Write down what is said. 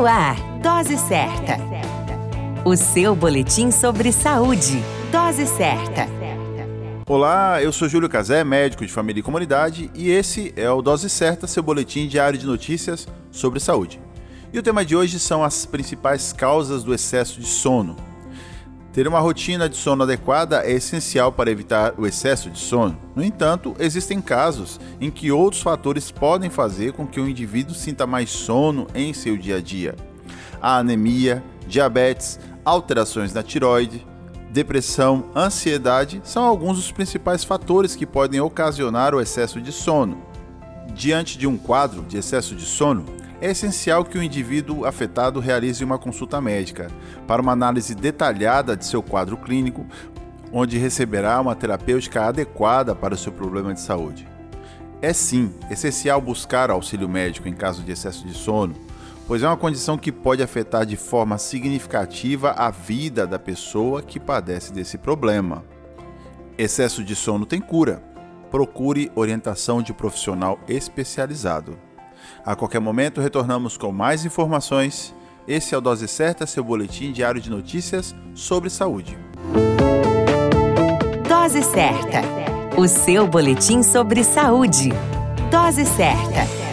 No ar, Dose Certa. O seu boletim sobre saúde. Dose Certa. Olá, eu sou Júlio Cazé, médico de família e comunidade, e esse é o Dose Certa, seu boletim diário de notícias sobre saúde. E o tema de hoje são as principais causas do excesso de sono. Ter uma rotina de sono adequada é essencial para evitar o excesso de sono. No entanto, existem casos em que outros fatores podem fazer com que o indivíduo sinta mais sono em seu dia a dia. A anemia, diabetes, alterações na tiroide, depressão, ansiedade são alguns dos principais fatores que podem ocasionar o excesso de sono. Diante de um quadro de excesso de sono, é essencial que o indivíduo afetado realize uma consulta médica para uma análise detalhada de seu quadro clínico, onde receberá uma terapêutica adequada para o seu problema de saúde. É sim essencial buscar auxílio médico em caso de excesso de sono, pois é uma condição que pode afetar de forma significativa a vida da pessoa que padece desse problema. Excesso de sono tem cura. Procure orientação de profissional especializado. A qualquer momento retornamos com mais informações. Esse é o Dose Certa, seu boletim diário de notícias sobre saúde. Dose Certa, o seu boletim sobre saúde. Dose Certa.